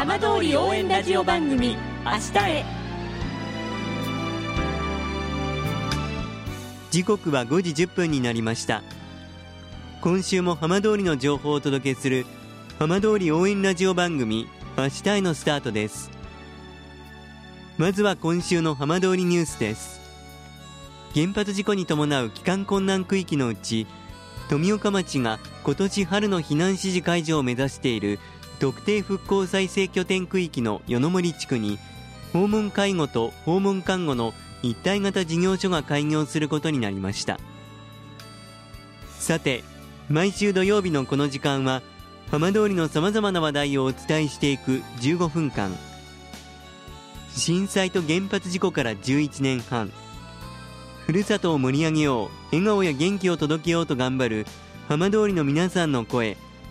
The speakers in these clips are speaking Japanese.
浜通り応援ラジオ番組明日へ。時刻は5時1分になりました。今週も浜通りの情報をお届けする浜通り応援ラジオ番組明日へのスタートです。まずは今週の浜通りニュースです。原発事故に伴う帰還困難区域のうち富岡町が今年春の避難指示解除を目指している特定復興再生拠点区域の与野森地区に訪問介護と訪問看護の一体型事業所が開業することになりました。さて毎週土曜日のこの時間は浜通りのさまざまな話題をお伝えしていく15分間。震災と原発事故から11年半。ふるさとを盛り上げよう笑顔や元気を届けようと頑張る浜通りの皆さんの声。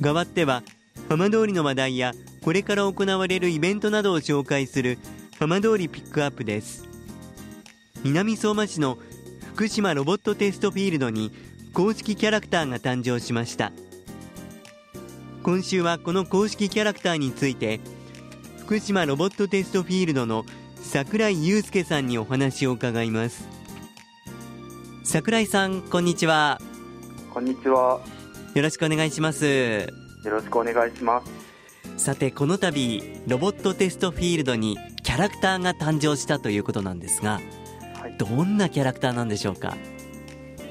代わっては浜通りの話題やこれから行われるイベントなどを紹介する浜通りピックアップです。南相馬市の福島ロボットテストフィールドに公式キャラクターが誕生しました。今週はこの公式キャラクターについて福島ロボットテストフィールドの櫻井祐介さんにお話を伺います。櫻井さんこんにちは。こんにちは。よろしくお願いします。よろしくお願いします。さてこの度ロボットテストフィールドにキャラクターが誕生したということなんですが、はい、どんなキャラクターなんでしょうか？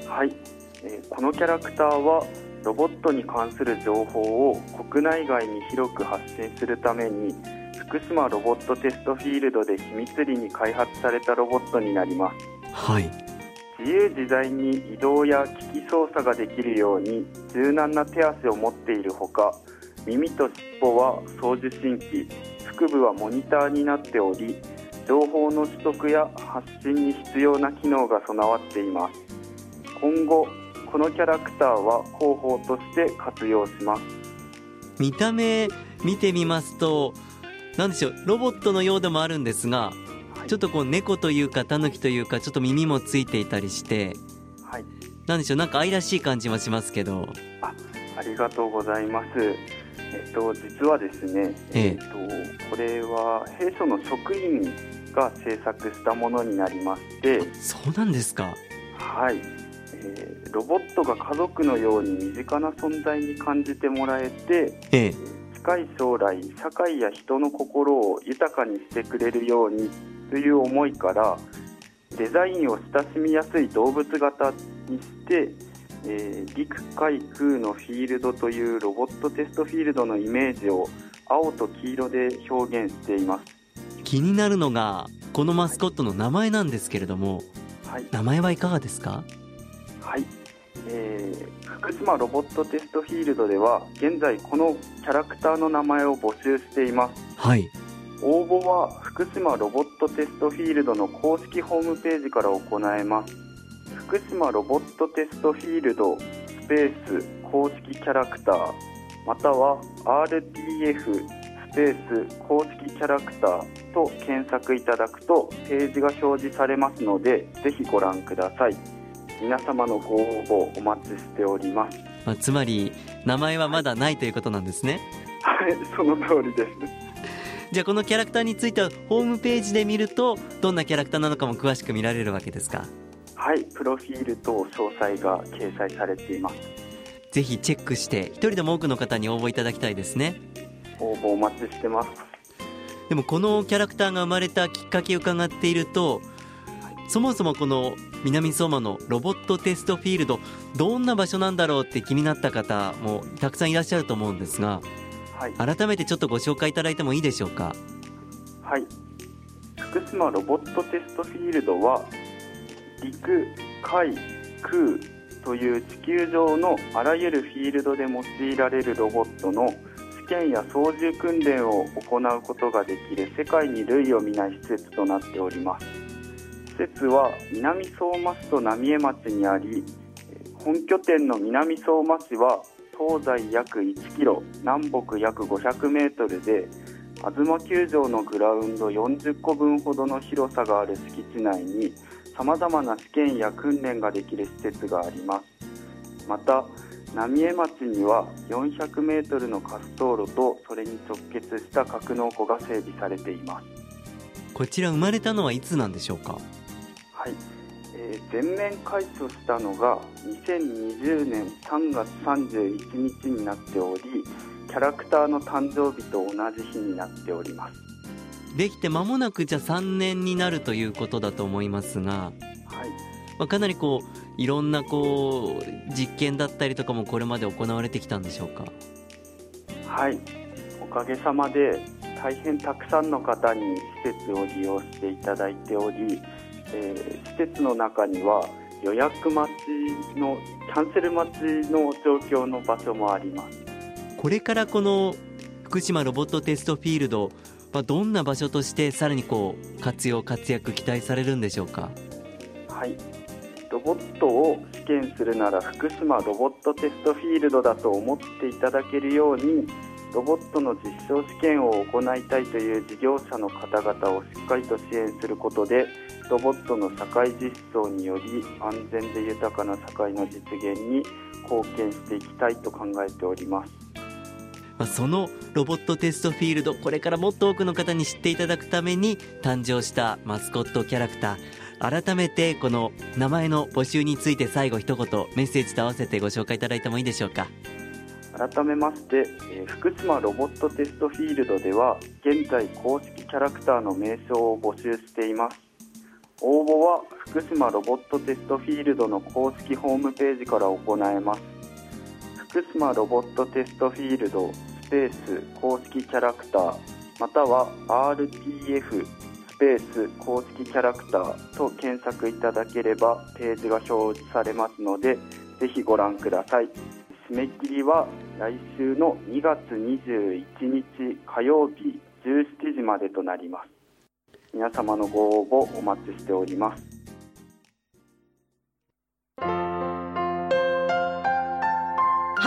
はい、えー、このキャラクターはロボットに関する情報を国内外に広く発信するために福島ロボットテストフィールドで秘密裏に開発されたロボットになります。はい。自由自在に移動や機器操作ができるように柔軟な手足を持っているほか耳と尻尾は送受信機腹部はモニターになっており情報の取得や発信に必要な機能が備わっています。今後このキャラクターは広報として活用します。見た目見てみますと何でしょうロボットのようでもあるんですが、はい、ちょっとこう猫というかタヌキというかちょっと耳もついていたりして、はい、なんでしょう？なんか愛らしい感じもしますけど。あありがとうございます。えっと実はですね、ええ。えっとこれは弊社の職員が制作したものになりまして。そうなんですか。はい。えー、ロボットが家族のように身近な存在に感じてもらえて、ええ、近い将来社会や人の心を豊かにしてくれるようにという思いからデザインを親しみやすい動物型にして、えー、陸海空のフィールドというロボットテストフィールドのイメージを青と黄色で表現しています。気になるのがこのマスコットの名前なんですけれども、はい、名前はいかがですか？はい、えー、福島ロボットテストフィールドでは現在このキャラクターの名前を募集しています。はい。応募は福島ロボットテストフィールドの公式ホームページから行えます福島ロボットテストフィールドスペース公式キャラクターまたは RTF スペース公式キャラクターと検索いただくとページが表示されますのでぜひご覧ください。皆様のご応募お待ちしております、まあ、つまり名前はまだないということなんですね。はいその通りです。じゃあこのキャラクターについてはホームページで見るとどんなキャラクターなのかも詳しく見られるわけですか？はいプロフィールと詳細が掲載されています。ぜひチェックして一人でも多くの方に応募いただきたいですね。応募お待ちしてます。でもこのキャラクターが生まれたきっかけを伺っているとそもそもこの南相馬のロボットテストフィールドどんな場所なんだろうって気になった方もたくさんいらっしゃると思うんですが、はい、改めてちょっとご紹介いただいてもいいでしょうか？はい。福島ロボットテストフィールドは陸海空という地球上のあらゆるフィールドで用いられるロボットの試験や操縦訓練を行うことができる世界に類を見ない施設となっております。施設は南相馬市と浪江町にあり本拠点の南相馬市は東西約1キロ南北約500メートルで東球場のグラウンド40個分ほどの広さがある敷地内にさまざまな試験や訓練ができる施設があります。また浪江町には400メートルの滑走路とそれに直結した格納庫が整備されています。こちら生まれたのはいつなんでしょうか？はい、えー全面開所したのが2020年3月31日になっておりキャラクターの誕生日と同じ日になっておりますできて間もなくじゃあ3年になるということだと思いますが、はい。まあ、かなりこういろんなこう実験だったりとかもこれまで行われてきたんでしょうか？はい。おかげさまで大変たくさんの方に施設を利用していただいており、えー施設の中には予約待ちのキャンセル待ちの状況の場所もあります。これからこの福島ロボットテストフィールド、まあ、どんな場所としてさらにこう活用活躍期待されるんでしょうか？はい。ロボットを試験するなら福島ロボットテストフィールドだと思っていただけるようにロボットの実証試験を行いたいという事業者の方々をしっかりと支援することでロボットの社会実装により安全で豊かな社会の実現に貢献していきたいと考えております。まあ、そのロボットテストフィールドこれからもっと多くの方に知っていただくために誕生したマスコットキャラクター改めてこの名前の募集について最後一言メッセージと合わせてご紹介いただいてもいいでしょうか？改めまして、えー福島ロボットテストフィールドでは現在公式キャラクターの名称を募集しています。応募は福島ロボットテストフィールドの公式ホームページから行えます。福島ロボットテストフィールドスペース公式キャラクターまたは RTF スペース公式キャラクターと検索いただければページが表示されますのでぜひご覧ください。締め切りは来週の2月21日火曜日17時までとなります。皆様のご応募お待ちしております。